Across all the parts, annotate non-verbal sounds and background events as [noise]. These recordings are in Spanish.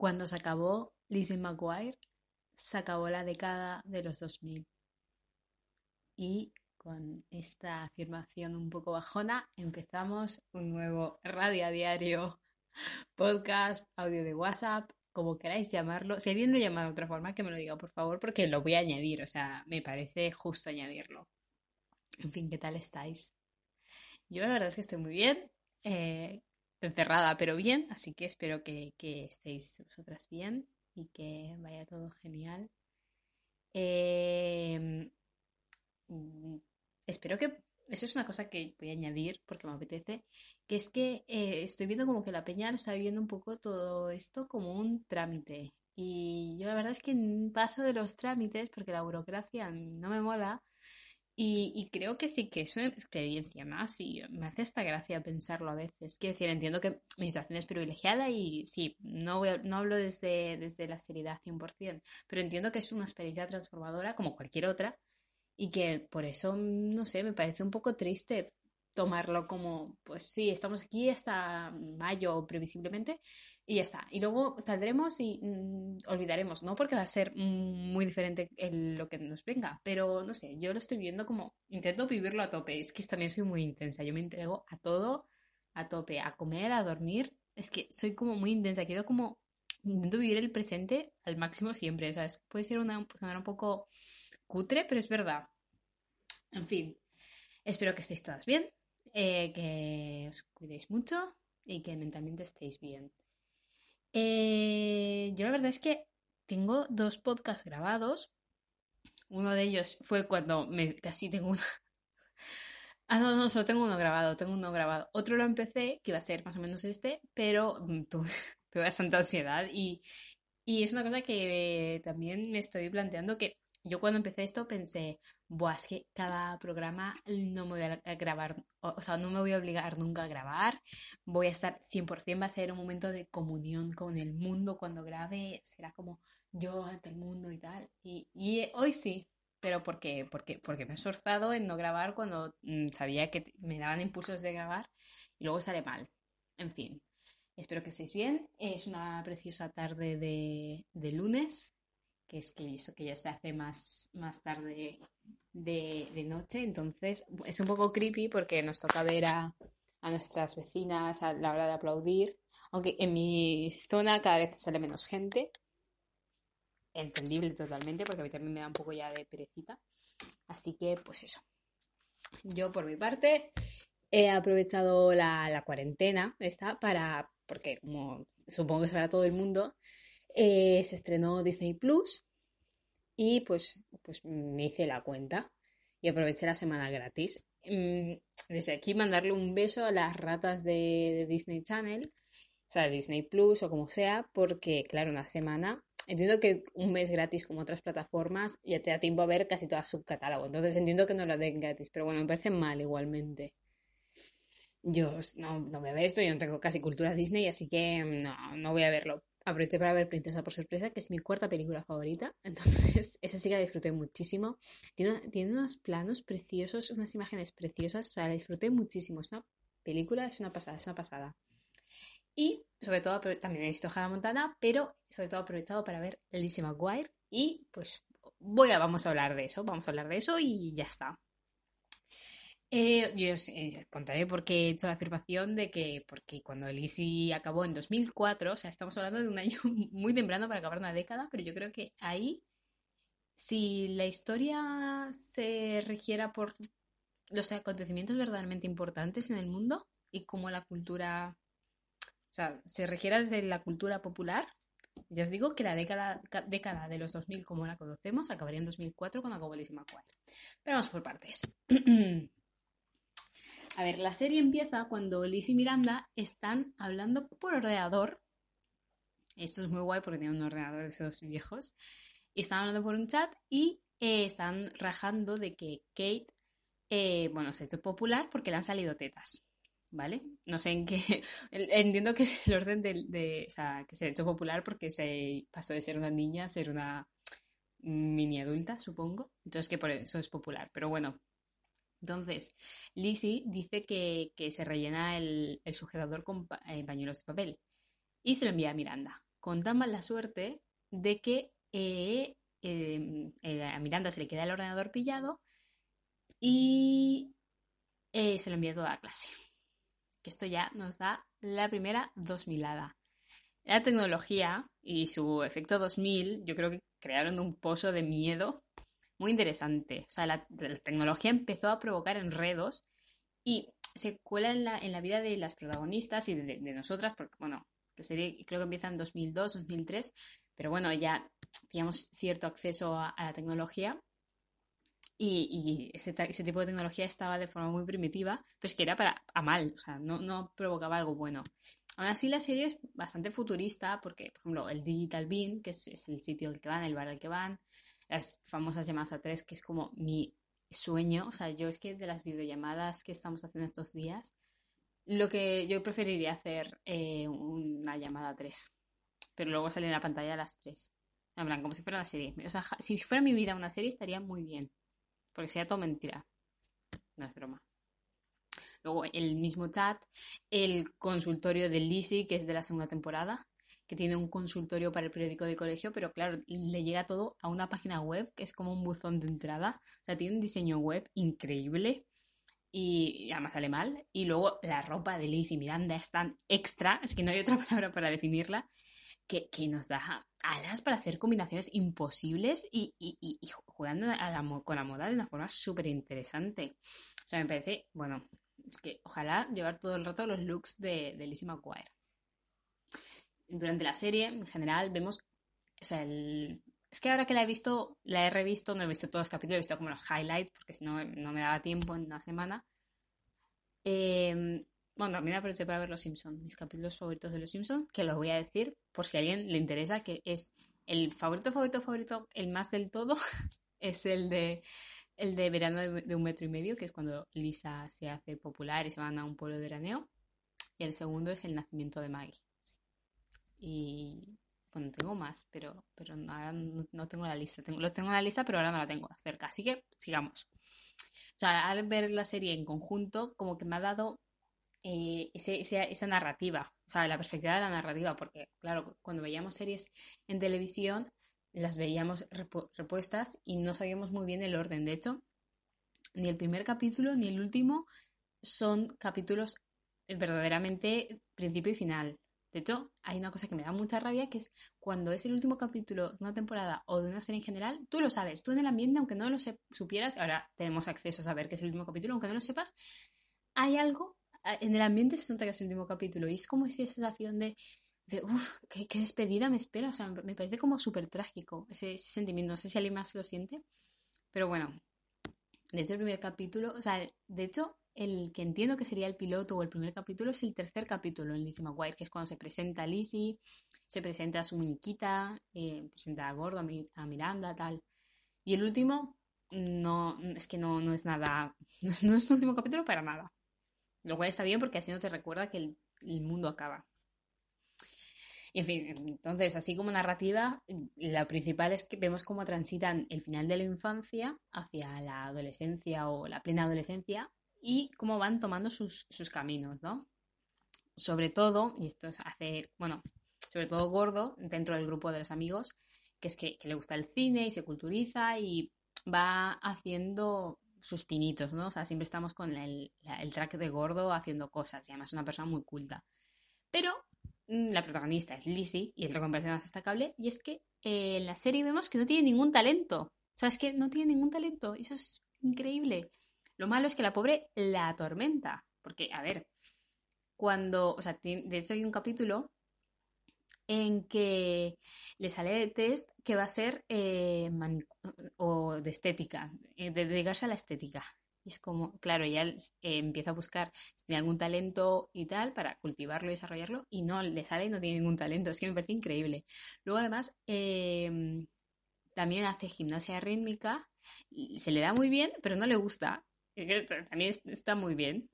Cuando se acabó Lizzie McGuire, se acabó la década de los 2000. Y con esta afirmación un poco bajona, empezamos un nuevo radio diario, [laughs] podcast, audio de WhatsApp, como queráis llamarlo. Si alguien lo llama de otra forma, que me lo diga, por favor, porque lo voy a añadir. O sea, me parece justo añadirlo. En fin, ¿qué tal estáis? Yo la verdad es que estoy muy bien. Eh, encerrada, pero bien, así que espero que, estéis vosotras bien y que vaya todo genial. Em, mm, espero que eso es una cosa que voy a añadir porque me apetece, que es que eh, estoy viendo como que la peña está viviendo un poco todo esto como un trámite. Y yo la verdad es que paso de los trámites porque la burocracia no me mola y, creo que sí que es una experiencia más y me hace esta gracia pensarlo a veces. Quiero decir, entiendo que mi situación es privilegiada y sí, no, no hablo desde, desde la seriedad 100%, pero entiendo que es una experiencia transformadora como cualquier otra y que por eso, no sé, me parece un poco triste tomarlo como, pues sí, estamos aquí hasta mayo previsiblemente y ya está. Y luego saldremos y mm, olvidaremos, ¿no? Porque va a ser muy diferente lo que nos venga, pero no sé, yo lo estoy viendo como, intento vivirlo a tope, es que también soy muy intensa, yo me entrego a todo a tope, a comer, a dormir, es que soy como muy intensa, quiero como, intento vivir el presente al máximo siempre, o sea, puede ser una, un poco cutre, pero es verdad. En fin, espero que estéis todas bien eh, que os cuidéis mucho y que mentalmente estéis bien. Eh, yo la verdad es que tengo dos podcasts grabados. Uno de ellos fue cuando me casi tengo una. [laughs] ah, no, no, solo tengo uno grabado, tengo uno grabado. Otro lo empecé, que iba a ser más o menos este, pero mm, [laughs] tuve, tuve bastante ansiedad y, y es una cosa que también me estoy planteando que yo cuando empecé esto pensé, Buah, es que cada programa no me voy a grabar, o, sea, no me voy a obligar nunca a grabar, voy a estar 100%, va a ser un momento de comunión con el mundo cuando grabe, será como yo ante el mundo y tal. Y, hoy sí, pero ¿por qué? Porque, porque me he esforzado en no grabar cuando mm, sabía que me daban impulsos de grabar y luego sale mal. En fin, espero que estéis bien. Es una preciosa tarde de, de lunes que es que eso que ya se hace más, más tarde de, noche, entonces es un poco creepy porque nos toca ver a, nuestras vecinas a la hora de aplaudir, aunque en mi zona cada vez sale menos gente, entendible totalmente porque a mí también me da un poco ya de perecita, así que pues eso. Yo por mi parte he aprovechado la, cuarentena esta para, porque como supongo que para todo el mundo, eh, se estrenó Disney Plus y pues, pues me hice la cuenta y aproveché la semana gratis. Mm, desde aquí mandarle un beso a las ratas de, Disney Channel, o sea, Disney Plus o como sea, porque claro, una semana Entiendo que un mes gratis como otras plataformas ya te da tiempo a ver casi todo su catálogo. Entonces entiendo que no lo den gratis, pero bueno, me parece mal igualmente. Yo no, no a ver esto, yo no tengo casi cultura Disney, así que no, no voy a verlo aproveché para ver Princesa por sorpresa, que es mi cuarta película favorita. [laughs] Entonces, esa sí que la disfruté muchísimo. Tiene, tiene unos planos preciosos, unas imágenes preciosas. O sea, la disfruté muchísimo. Es una película, es una pasada, es una pasada. Y sobre todo, también he visto Hannah Montana, pero sobre todo aprovechado para ver Lizzie McGuire. Y pues voy a, vamos a hablar de eso, vamos a hablar de eso y ya está. Eh, yo os eh, contaré por qué he hecho la afirmación de que, porque cuando el ISI acabó en 2004, o sea, estamos hablando de un año [laughs] muy temprano para acabar una década, pero yo creo que ahí, si la historia se regiera por los acontecimientos verdaderamente importantes en el mundo y como la cultura, o sea, se regiera desde la cultura popular, ya os digo que la década, de los 2000 como la conocemos acabaría en 2004 cuando acabó el ISI McGuire. Pero vamos por partes. [clears throat] A ver, la serie empieza cuando Liz y Miranda están hablando por ordenador Esto es muy guay porque tiene un ordenador de esos viejos. Están hablando por un chat y eh, están rajando de que Kate, eh, bueno, se ha hecho popular porque le han salido tetas. ¿Vale? No sé en qué. [laughs] Entiendo que es el orden de, O sea, que se ha hecho popular porque se pasó de ser una niña a ser una mini adulta, supongo. Entonces que por eso es popular. Pero bueno. Entonces, Lizzie dice que, se rellena el, sujetador con eh, pañuelos de papel y se lo envía a Miranda. Con tan mala suerte de que eh, em, eh, a Miranda se le queda el ordenador pillado y se lo envía a toda la clase. Que esto ya nos da la primera 2000 La tecnología y su efecto 2000, yo creo que crearon un pozo de miedo muy interesante. O sea, la, tecnología empezó a provocar enredos y se cuela en la, en la vida de las protagonistas y de, nosotras, porque, bueno, la serie creo que empieza en 2002, 2003, pero bueno, ya teníamos cierto acceso a, la tecnología y, ese, ese, tipo de tecnología estaba de forma muy primitiva, pues que era para a mal, o sea, no, no provocaba algo bueno. Aún así, la serie es bastante futurista porque, por ejemplo, el Digital Bean, que es, es el sitio al que van, el bar al que van, las famosas llamadas a tres, que es como mi sueño. O sea, yo es que de las videollamadas que estamos haciendo estos días, lo que yo preferiría hacer eh, una llamada a tres, pero luego salir en la pantalla a las tres. En plan, como si fuera una serie. O sea, si fuera mi vida una serie estaría muy bien, porque sería todo mentira. No es broma. Luego el mismo chat, el consultorio de Lizzie, que es de la segunda temporada, que tiene un consultorio para el periódico de colegio, pero claro, le llega todo a una página web que es como un buzón de entrada. O sea, tiene un diseño web increíble y, además sale mal. Y luego la ropa de Liz y Miranda es tan extra, es que no hay otra [laughs] palabra para definirla, que, nos da alas para hacer combinaciones imposibles y, jugando con la moda de una forma súper interesante. O sea, me parece, bueno, es que ojalá llevar todo el rato los looks de, de Lizzie McGuire durante la serie, en general, vemos, o sea, el, es que ahora que la he visto, la he revisto, no he visto todos los capítulos, he visto como los highlights, porque si no, no me daba tiempo en una semana. Eh, bueno, también aproveché para ver Los Simpsons, mis capítulos favoritos de Los Simpsons, que los voy a decir por si a alguien le interesa, que es el favorito, favorito, favorito, el más del todo, [laughs] es el de el de verano de, un metro y medio, que es cuando Lisa se hace popular y se van a un pueblo de veraneo. Y el segundo es el nacimiento de Maggie. Y bueno, tengo más, pero, pero ahora no, tengo la lista. Tengo, los tengo en la lista, pero ahora no la tengo cerca. Así que sigamos. O sea, al ver la serie en conjunto, como que me ha dado eh, esa narrativa, o sea, la perspectiva de la narrativa, porque claro, cuando veíamos series en televisión, las veíamos repuestas y no sabíamos muy bien el orden. De hecho, ni el primer capítulo ni el último son capítulos verdaderamente principio y final. De hecho, hay una cosa que me da mucha rabia, que es cuando es el último capítulo de una temporada o de una serie en general, tú lo sabes, tú en el ambiente, aunque no lo supieras, ahora tenemos acceso a saber que es el último capítulo, aunque no lo sepas, hay algo, en el ambiente se nota que es el último capítulo y es como esa sensación de, de uff, qué, despedida me espera, o sea, me parece como súper trágico ese sentimiento, no sé si alguien más lo siente, pero bueno, desde el primer capítulo, o sea, de hecho, el que entiendo que sería el piloto o el primer capítulo es el tercer capítulo en Lizzie McGuire, que es cuando se presenta a Lizzie, se presenta a su muñequita, eh, presenta a Gordo, a, Miranda, tal. Y el último, no, es que no, no es nada, [laughs] no es, el último capítulo para nada. Lo cual está bien porque así no te recuerda que el, el mundo acaba. En fin, entonces, así como narrativa, la principal es que vemos cómo transitan el final de la infancia hacia la adolescencia o la plena adolescencia y cómo van tomando sus, caminos, ¿no? Sobre todo, y esto hace, bueno, sobre todo gordo dentro del grupo de los amigos, que es que, le gusta el cine y se culturiza y va haciendo sus pinitos, ¿no? O sea, siempre estamos con el, track de gordo haciendo cosas y además es una persona muy culta. Pero mm, la protagonista es Lizzie y es lo que me parece más destacable y es que eh, en la serie vemos que no tiene ningún talento. O sea, es que no tiene ningún talento. Eso es increíble. Lo malo es que la pobre la atormenta, porque, a ver, cuando, o sea, de hecho hay un capítulo en que le sale de test que va a ser eh, o de estética, eh, de dedicarse a la estética. Y es como, claro, ya eh, empieza a buscar si tiene algún talento y tal para cultivarlo y desarrollarlo y no le sale y no tiene ningún talento. Es que me parece increíble. Luego, además, em, también hace gimnasia rítmica. Se le da muy bien, pero no le gusta. También está muy bien.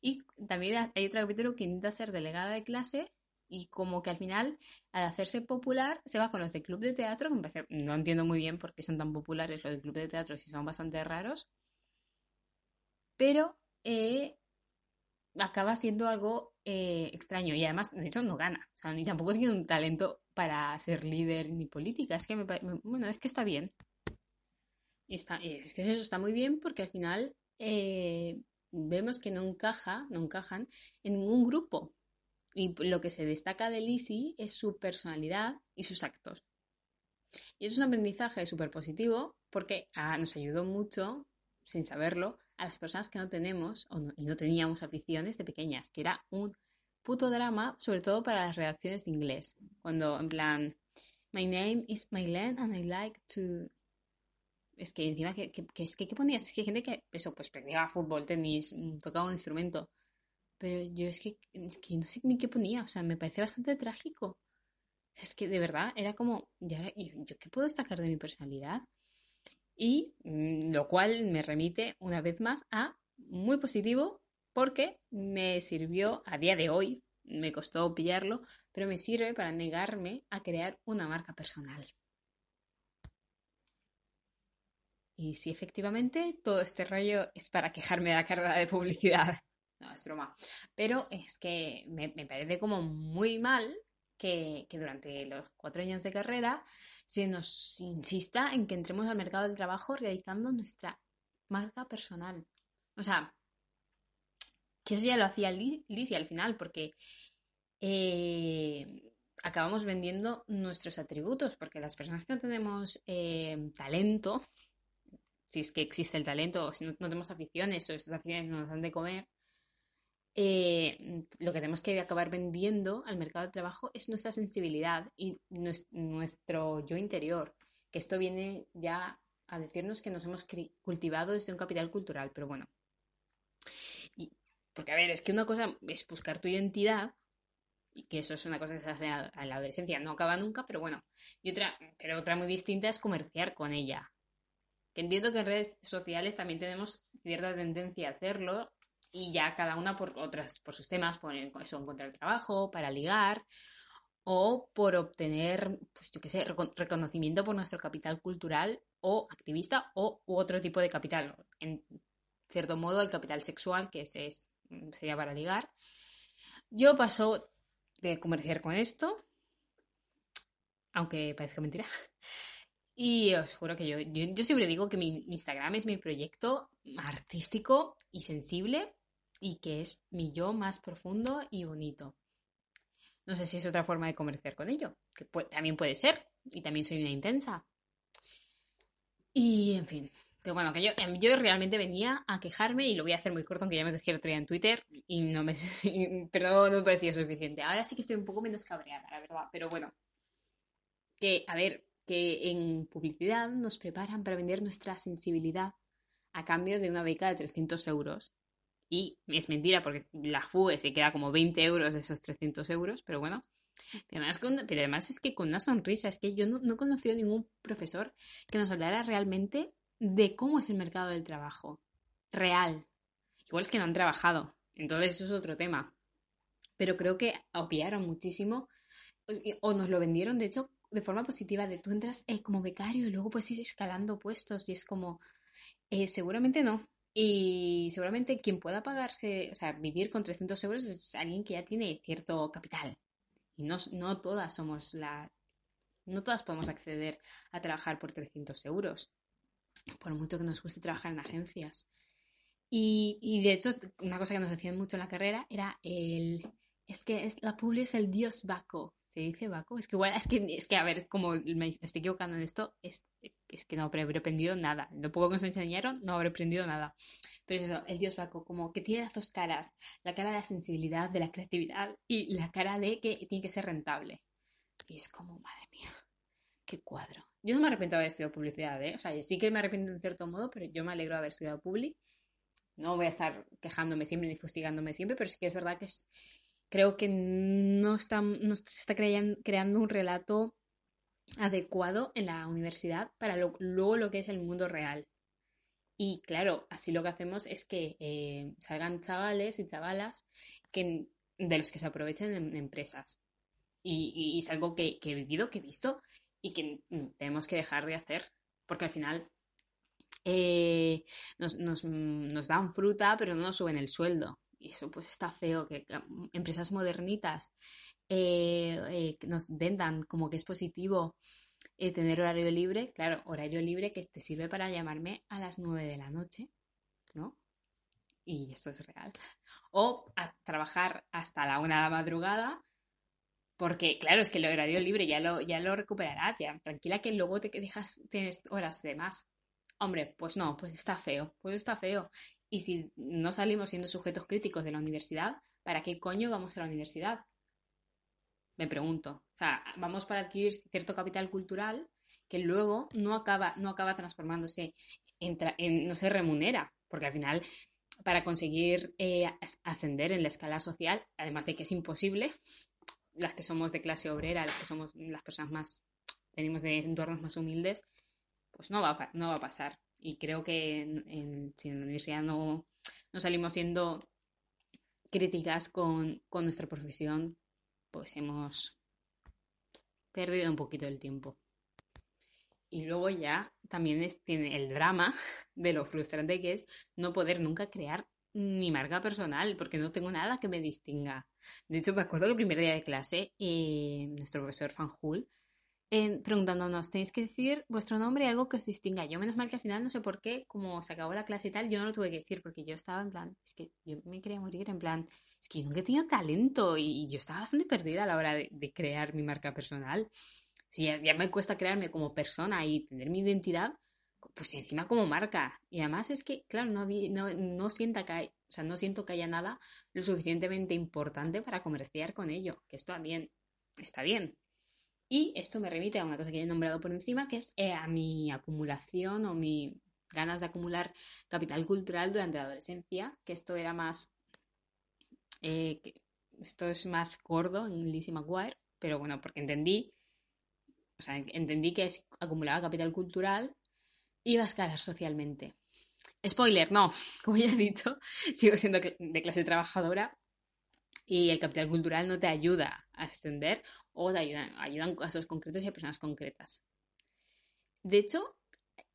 Y también hay otro capítulo que intenta ser delegada de clase y como que al final, al hacerse popular, se va con los del club de teatro, que no entiendo muy bien por qué son tan populares los del club de teatro si son bastante raros, pero eh, acaba siendo algo eh, extraño y además, de hecho, no gana, o sea, ni tampoco tiene un talento para ser líder ni política, es que me, bueno, es que está bien. es que eso está muy bien porque al final eh, vemos que no encaja, no encajan en ningún grupo. Y lo que se destaca de Lizzie es su personalidad y sus actos. Y eso es un aprendizaje súper positivo porque ah, nos ayudó mucho, sin saberlo, a las personas que no tenemos o y no teníamos aficiones de pequeñas, que era un puto drama, sobre todo para las redacciones de inglés. Cuando en plan, My name is Mylen and I like to es que encima, que, es que, ¿qué ponías? Es que hay gente que, eso, pues practicaba fútbol, tenis, mm, tocaba un instrumento. Pero yo es que, es que no sé ni qué ponía, o sea, me parece bastante trágico. es que de verdad era como, ¿yo, ¿yo qué puedo destacar de mi personalidad? Y mm, lo cual me remite una vez más a muy positivo porque me sirvió a día de hoy, me costó pillarlo, pero me sirve para negarme a crear una marca personal. Y si efectivamente todo este rollo es para quejarme de la carrera de publicidad. No, es broma. Pero es que me, parece como muy mal que, durante los cuatro años de carrera se nos insista en que entremos al mercado del trabajo realizando nuestra marca personal. O sea, que eso ya lo hacía Liz y al final, porque eh, acabamos vendiendo nuestros atributos, porque las personas que no tenemos eh, talento, si es que existe el talento, o si no, tenemos aficiones, o esas aficiones no nos dan de comer, eh, lo que tenemos que acabar vendiendo al mercado de trabajo es nuestra sensibilidad y nuestro yo interior, que esto viene ya a decirnos que nos hemos cultivado desde un capital cultural, pero bueno. Y, porque, a ver, es que una cosa es buscar tu identidad, y que eso es una cosa que se hace a, la adolescencia, no acaba nunca, pero bueno. Y otra, pero otra muy distinta es comerciar con ella entiendo que en redes sociales también tenemos cierta tendencia a hacerlo y ya cada una por otras, por sus temas, por eso, encontrar trabajo, para ligar o por obtener, pues yo qué sé, reconocimiento por nuestro capital cultural o activista o u otro tipo de capital. En cierto modo, el capital sexual, que ese es, sería para ligar. Yo paso de comerciar con esto, aunque parezca mentira, y os juro que yo, yo, siempre digo que mi, Instagram es mi proyecto artístico y sensible y que es mi yo más profundo y bonito. No sé si es otra forma de comerciar con ello, que también puede ser, y también soy una intensa. Y en fin, que bueno, que yo, em, yo realmente venía a quejarme y lo voy a hacer muy corto, aunque ya me quejé el otro día en Twitter y no me, [laughs] pero no me parecía suficiente. Ahora sí que estoy un poco menos cabreada, la verdad, pero bueno, que a ver, que en publicidad nos preparan para vender nuestra sensibilidad a cambio de una beca de 300 euros. Y es mentira porque la FUE se queda como 20 euros de esos 300 euros, pero bueno. Pero además, es que con una sonrisa, es que yo no, no he conocido ningún profesor que nos hablara realmente de cómo es el mercado del trabajo. Real. Igual es que no han trabajado. Entonces eso es otro tema. Pero creo que obviaron muchísimo o nos lo vendieron, de hecho, de forma positiva, de tú entras eh, como becario y luego puedes ir escalando puestos y es como, eh, seguramente no. Y seguramente quien pueda pagarse, o sea, vivir con 300 euros es alguien que ya tiene cierto capital. Y no, no todas somos la... No todas podemos acceder a trabajar por 300 euros, por mucho que nos guste trabajar en agencias. Y, y de hecho, una cosa que nos decían mucho en la carrera era el... Es que es, la publi es el dios Baco ¿Se dice Baco? Es que igual, es que, es que a ver, como me estoy equivocando en esto, es, es que no habré aprendido nada. Lo poco que nos enseñaron, no habré aprendido nada. Pero eso, el dios Baco, como que tiene las dos caras. La cara de la sensibilidad, de la creatividad y la cara de que tiene que ser rentable. Y es como, madre mía, qué cuadro. Yo no me arrepiento de haber estudiado publicidad, ¿eh? O sea, sí que me arrepiento en cierto modo, pero yo me alegro de haber estudiado publi no voy a estar quejándome siempre ni fustigándome siempre, pero sí que es verdad que es, creo que no, está, no se está creando un relato adecuado en la universidad para luego lo que es el mundo real. Y claro, así lo que hacemos es que eh, salgan chavales y chavalas que, de los que se aprovechen en, empresas. Y, es algo que, he vivido, que he visto y que tenemos que dejar de hacer. Porque al final eh, nos, nos, dan fruta, pero no nos suben el sueldo. Eso pues está feo, que empresas modernitas eh, nos vendan como que es positivo eh, tener horario libre, claro, horario libre que te sirve para llamarme a las 9 de la noche, ¿no? Y eso es real. O a trabajar hasta la una de la madrugada, porque claro, es que el horario libre ya lo, ya lo recuperarás, ya. Tranquila que luego te dejas, tienes horas de más. Hombre, pues no, pues está feo, pues está feo. Y si no salimos siendo sujetos críticos de la universidad, ¿para qué coño vamos a la universidad? Me pregunto. O sea, vamos para adquirir cierto capital cultural que luego no acaba, no acaba transformándose en, no se remunera, porque al final para conseguir eh, ascender en la escala social, además de que es imposible, las que somos de clase obrera, las que somos las personas más, venimos de entornos más humildes, pues no va no va a pasar. Y creo que en, si en la universidad no, no salimos siendo críticas con, con nuestra profesión, pues hemos perdido un poquito el tiempo. Y luego ya también tiene el drama [laughs] de lo frustrante que es no poder nunca crear mi marca personal, porque no tengo nada que me distinga. De hecho, me acuerdo que el primer día de clase, eh, nuestro profesor Fanjul preguntándonos, tenéis que decir vuestro nombre y algo que os distinga. Yo, menos mal que al final, no sé por qué, como se acabó la clase y tal, yo no lo tuve que decir porque yo estaba en plan, es que yo me quería morir, en plan, es que yo nunca he tenido talento y, yo estaba bastante perdida a la hora de, crear mi marca personal. Si ya, me cuesta crearme como persona y tener mi identidad, pues encima como marca. Y además es que, claro, no, no, no, sienta que o sea, no siento que haya nada lo suficientemente importante para comerciar con ello, que esto también está bien, y esto me remite a una cosa que he nombrado por encima, que es eh, a mi acumulación o mi ganas de acumular capital cultural durante la adolescencia, que esto era más... Eh, esto es más gordo en Lizzie McGuire, pero bueno, porque entendí, o sea, entendí que es, acumulaba capital cultural iba a escalar socialmente. Spoiler, no, [laughs] como ya he dicho, sigo siendo de clase trabajadora y el capital cultural no te ayuda a extender o te ayudan, ayudan casos concretos y a personas concretas. De hecho,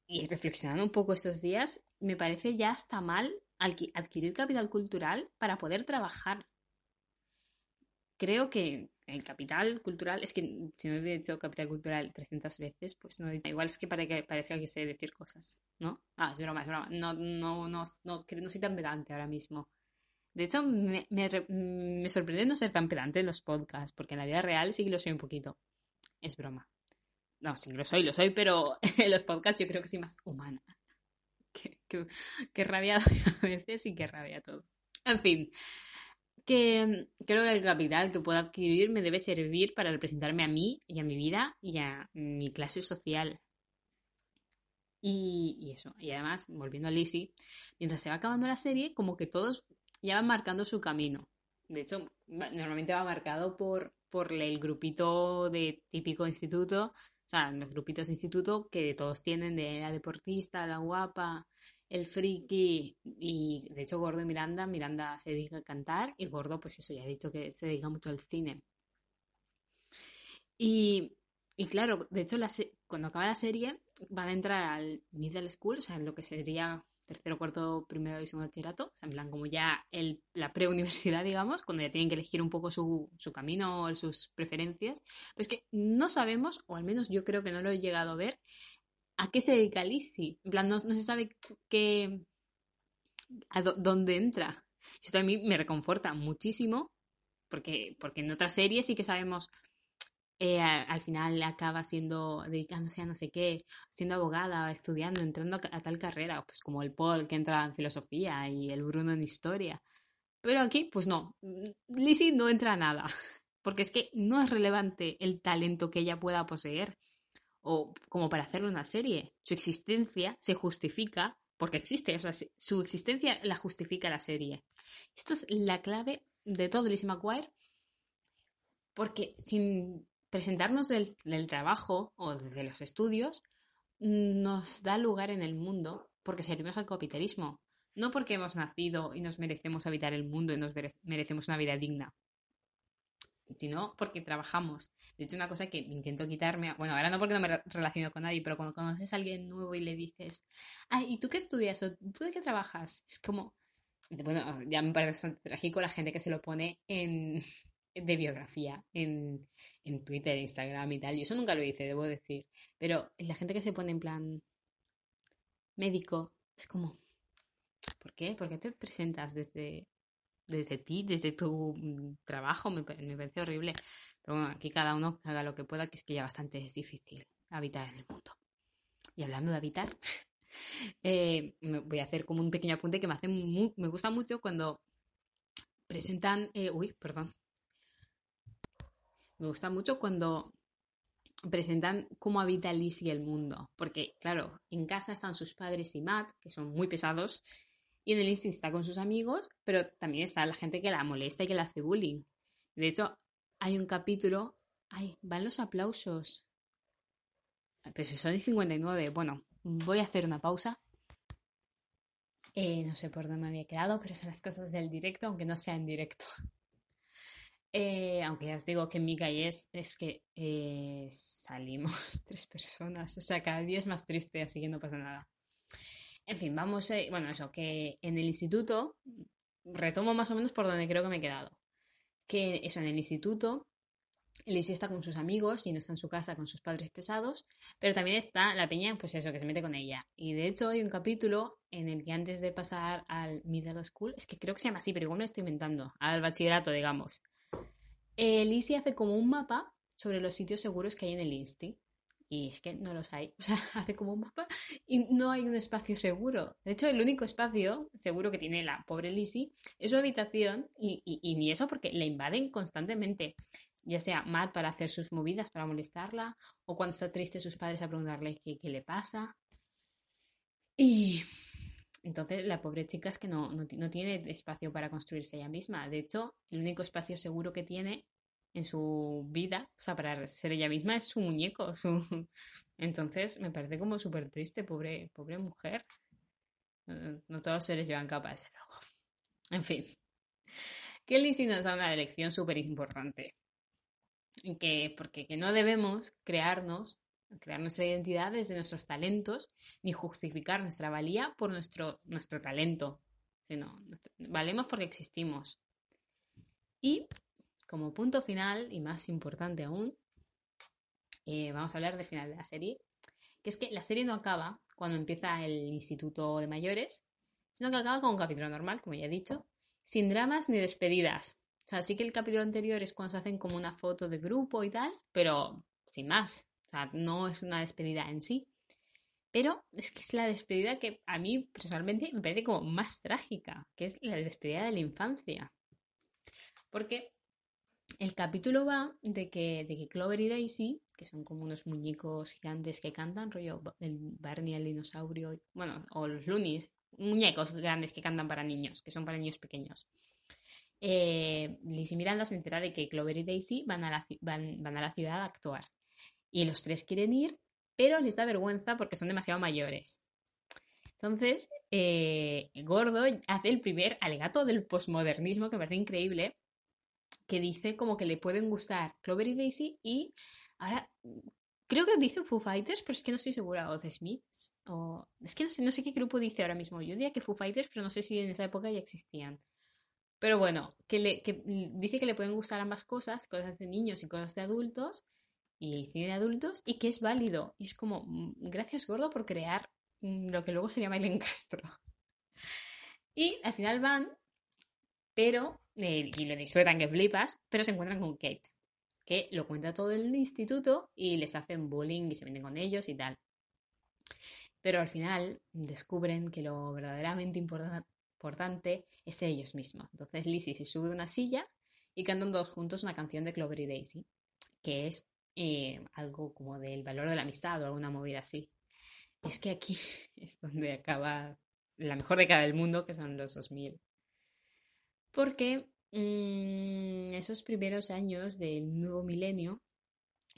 y reflexionando un poco estos días, me parece ya hasta mal adquirir capital cultural para poder trabajar. Creo que el capital cultural, es que si no he dicho capital cultural 300 veces, pues no, igual es que, para que parezca que sé decir cosas, ¿no? Ah, es broma, es broma. No, no, no, no, no soy tan pedante ahora mismo. De hecho, me, me, sorprende no ser tan pedante en los podcasts, porque en la vida real sí que lo soy un poquito. Es broma. No, sí lo soy, lo soy, pero [laughs] en los podcasts yo creo que soy más humana. [laughs] Qué, rabia [laughs] a veces y qué rabia todo. En fin, que creo que el capital que puedo adquirir me debe servir para representarme a mí y a mi vida y a mi clase social. Y, y eso, y además, volviendo a Lizzie, mientras se va acabando la serie, como que todos ya va marcando su camino. De hecho, normalmente va marcado por, por el grupito de típico instituto, o sea, los grupitos de instituto que todos tienen de la deportista, la guapa, el friki y de hecho Gordo y Miranda, Miranda se dedica a cantar y Gordo pues eso ya he dicho que se dedica mucho al cine. Y, y claro, de hecho cuando acaba la serie van a entrar al middle school, o sea, en lo que sería tercero, cuarto, primero y segundo bachillerato, o sea, en plan como ya el, la preuniversidad, digamos, cuando ya tienen que elegir un poco su, su camino o sus preferencias, pues que no sabemos, o al menos yo creo que no lo he llegado a ver, a qué se dedica Lizzie. En plan, no, no se sabe qué, a dónde entra. Esto a mí me reconforta muchísimo, porque, porque en otras series sí que sabemos eh, al final acaba siendo, dedicándose a no sé qué, siendo abogada, estudiando, entrando a, tal carrera, pues como el Paul que entra en filosofía y el Bruno en historia. Pero aquí, pues no, Lizzie no entra a nada, [laughs] porque es que no es relevante el talento que ella pueda poseer, o como para hacerle una serie. Su existencia se justifica porque existe, o sea, su existencia la justifica la serie. Esto es la clave de todo Lizzie McGuire, porque sin presentarnos del, trabajo o de los estudios, nos da lugar en el mundo porque servimos al capitalismo, no porque hemos nacido y nos merecemos habitar el mundo y nos merecemos una vida digna sino porque trabajamos. De hecho, una cosa que intento quitarme, bueno, ahora no porque no me relaciono con nadie, pero cuando conoces a alguien nuevo y le dices, ay, ¿y tú qué estudias? ¿O tú de qué trabajas? Es como, bueno, ya me parece bastante trágico la gente que se lo pone en, de biografía en, en Twitter, Instagram y tal. Yo eso nunca lo hice, debo decir. Pero la gente que se pone en plan médico, es como, ¿por qué? ¿Por qué te presentas desde desde ti, desde tu trabajo, me, parece horrible. Pero bueno, aquí cada uno haga lo que pueda, que es que ya bastante es difícil habitar en el mundo. Y hablando de habitar, [laughs] eh, me voy a hacer como un pequeño apunte que me hace me gusta mucho cuando presentan, eh, uy, perdón, me gusta mucho cuando presentan cómo habita Liz y el mundo, porque claro, en casa están sus padres y Matt, que son muy pesados, y en el Insti está con sus amigos, pero también está la gente que la molesta y que la hace bullying. De hecho, hay un capítulo. Ay, van los aplausos. Pero si son 59, bueno, voy a hacer una pausa. Eh, no sé por dónde me había quedado, pero son las cosas del directo, aunque no sea en directo. Eh, aunque ya os digo que en mi es, es que eh, salimos [laughs] tres personas. O sea, cada día es más triste, así que no pasa nada. En fin, vamos a... Bueno, eso, que en el instituto, retomo más o menos por donde creo que me he quedado. Que eso, en el instituto, Lizzie está con sus amigos y no está en su casa con sus padres pesados, pero también está la peña, pues eso, que se mete con ella. Y de hecho hay un capítulo en el que antes de pasar al middle school, es que creo que se llama así, pero igual me estoy inventando, al bachillerato, digamos, eh, Lizzie hace como un mapa sobre los sitios seguros que hay en el Insti. Y es que no los hay. [laughs] O sea, hace como un mapa y no hay un espacio seguro. De hecho, el único espacio seguro que tiene la pobre Lizzie es su habitación y, ni eso porque le invaden constantemente. Ya sea Matt para hacer sus movidas, para molestarla, o cuando está triste sus padres a preguntarle qué, qué le pasa. Y entonces la pobre chica es que no, no, tiene espacio para construirse ella misma. De hecho, el único espacio seguro que tiene en su vida, o sea, para ser ella misma es su muñeco. [laughs] Entonces me parece como súper triste, pobre, pobre mujer. No todos los seres llevan capa, luego. En fin. Que Lizzie nos da una lección súper importante. Que, porque que no debemos crearnos, crear nuestra identidad desde nuestros talentos, ni justificar nuestra valía por nuestro, nuestro talento. Sino, valemos porque existimos. Y como punto final, y más importante aún, eh, vamos a hablar del final de la serie, que es que la serie no acaba cuando empieza el instituto de mayores, sino que acaba con un capítulo normal, como ya he dicho, sin dramas ni despedidas. O sea, sí que el capítulo anterior es cuando se hacen como una foto de grupo y tal, pero sin más. Sea, no es una despedida en sí. Pero es que es la despedida que a mí personalmente me parece como más trágica, que es la despedida de la infancia. Porque el capítulo va de que, Clover y Daisy, que son como unos muñecos gigantes que cantan, rollo el Barney el dinosaurio, bueno, o los Loonies, muñecos grandes que cantan para niños, que son para niños pequeños. Eh, Liz y Miranda se entera de que Clover y Daisy van a, la, van, a la ciudad a actuar. Y los tres quieren ir, pero les da vergüenza porque son demasiado mayores. Entonces, eh, Gordo hace el primer alegato del posmodernismo que me parece increíble, que dice como que le pueden gustar Clover y Daisy y ahora creo que dice Foo Fighters, pero es que no estoy segura, o The Smiths, o es que no sé, no sé qué grupo dice ahora mismo. Yo diría que Foo Fighters, pero no sé si en esa época ya existían. Pero bueno, que, le, que dice que le pueden gustar ambas cosas, cosas de niños y cosas de adultos, y cine de adultos, y que es válido. Y es como, mm, gracias gordo por crear mm, lo que luego se llama el Castro. [laughs] Y al final van pero, eh, y lo disfrutan que flipas, pero se encuentran con Kate, que lo cuenta todo el instituto y les hacen bullying y se meten con ellos y tal. Pero al final descubren que lo verdaderamente importante es ellos mismos. Entonces Lizzie se sube a una silla y cantan todos juntos una canción de Clover y Daisy, que es eh, algo como del valor de la amistad o alguna movida así. Es que aquí [laughs] es donde acaba la mejor década del mundo, que son los 2000. Porque mmm, esos primeros años del nuevo milenio,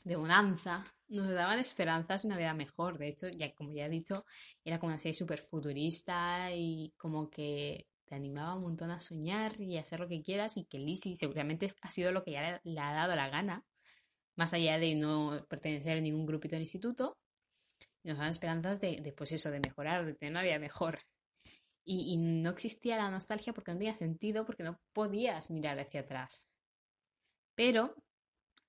de bonanza, nos daban esperanzas de una vida mejor. De hecho, ya como ya he dicho, era como una serie súper futurista y como que te animaba un montón a soñar y a hacer lo que quieras y que Lizzie seguramente ha sido lo que ya le ha dado la gana, más allá de no pertenecer a ningún grupito del instituto. nos daban esperanzas de, de, pues eso, de mejorar, de tener una vida mejor. Y, y, no existía la nostalgia porque no tenía sentido, porque no podías mirar hacia atrás. Pero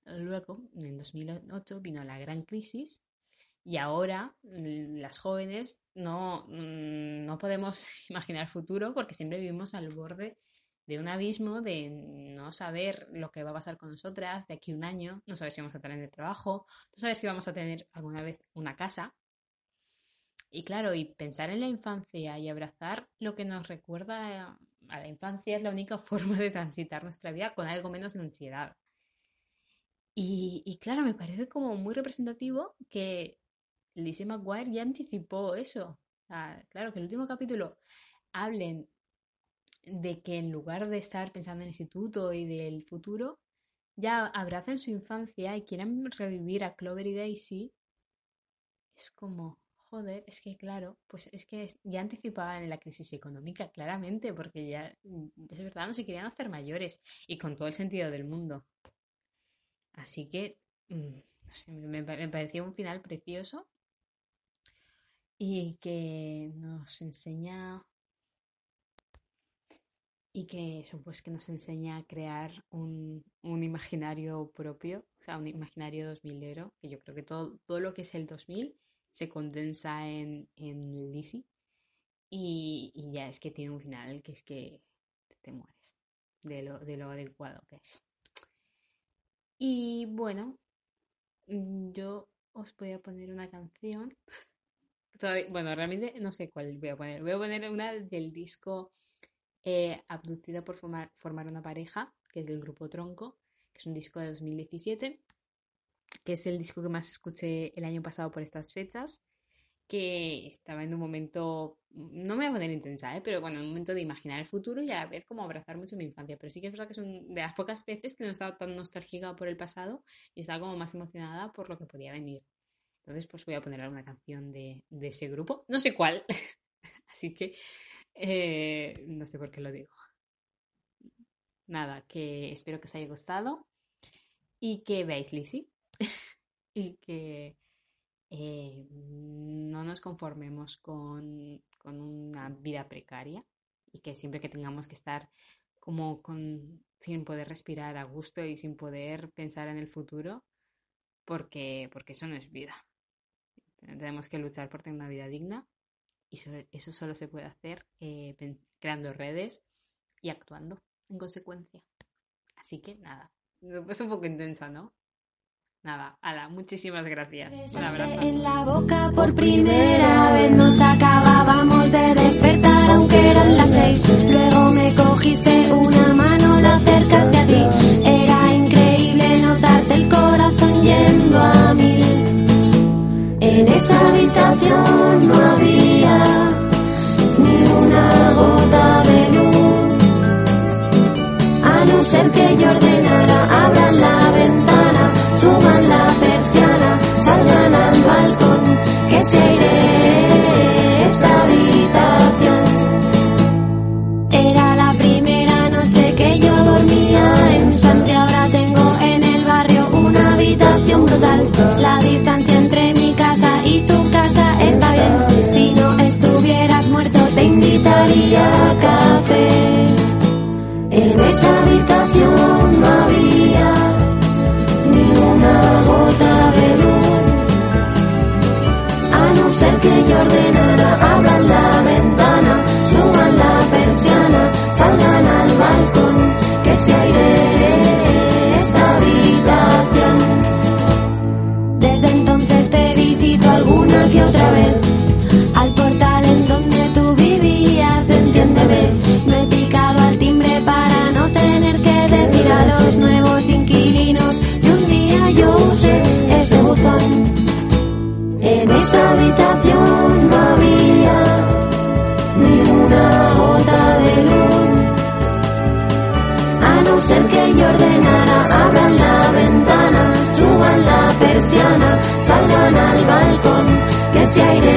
luego, en 2008, vino la gran crisis y ahora mm, las jóvenes no, mm, no podemos [laughs] imaginar futuro porque siempre vivimos al borde de un abismo de no saber lo que va a pasar con nosotras de aquí a un año, no sabes si vamos a tener trabajo, no sabes si vamos a tener alguna vez una casa. Y claro, y pensar en la infancia y abrazar lo que nos recuerda a la infancia es la única [laughs] forma de transitar nuestra vida con algo menos de ansiedad. Y, y claro, me parece como muy representativo que Lizzie McGuire ya anticipó eso. claro, que el último capítulo hablen de que en lugar de estar pensando en el instituto y del futuro, ya abracen su infancia y quieren revivir a Clover y Daisy, es como, joder, es que claro, pues es que ya anticipaban la crisis económica, claramente, porque ya, es verdad, no se querían hacer mayores y con todo el sentido del mundo. Así que, mm, me, me pareció un final precioso y que nos enseña y que eso pues que nos enseña a crear un, un imaginario propio, o sea, un imaginario 2000ero, que yo creo que todo, todo lo que es el 2000 se condensa en, en Lizzie y, y, ya es que tiene un final que es que te mueres de lo, de lo adecuado que es. Y bueno, mm, yo os voy a poner una canción [laughs] bueno, realmente no sé cuál voy a poner. Voy a poner una del disco eh, Abducida por formar, una pareja, que es del grupo Tronco, que es un disco de 2017, que es el disco que más escuché el año pasado por estas fechas, que estaba en un momento, no me voy a poner intensa, ¿eh? pero bueno, en un momento de imaginar el futuro y a la vez como abrazar mucho mi infancia. Pero sí que es verdad que es una de las pocas veces que no estaba tan nostálgica por el pasado y estaba como más emocionada por lo que podía venir. Entonces, pues voy a poner alguna canción de, ese grupo. No sé cuál. [laughs] Así que eh, no sé por qué lo digo. Nada, que espero que os haya gustado y que veáis Lizzie [laughs] y que eh, no nos conformemos con, con, una vida precaria y que siempre que tengamos que estar como con, sin poder respirar a gusto y sin poder pensar en el futuro, porque, porque eso no es vida. Tenemos que luchar por tener una vida digna y eso solo se puede hacer eh, creando redes y actuando en consecuencia. Así que nada, es un poco intensa, ¿no? Nada, ala, muchísimas gracias. Un abrazo. En la boca por primera vez nos acabábamos de despertar, aunque eran las seis. Luego me cogiste una mano, la acercaste a ti. Era increíble notarte el corazón yendo a mí. En esa habitación no había ni una gota de luz, a no ser que yo ordenara, abran la que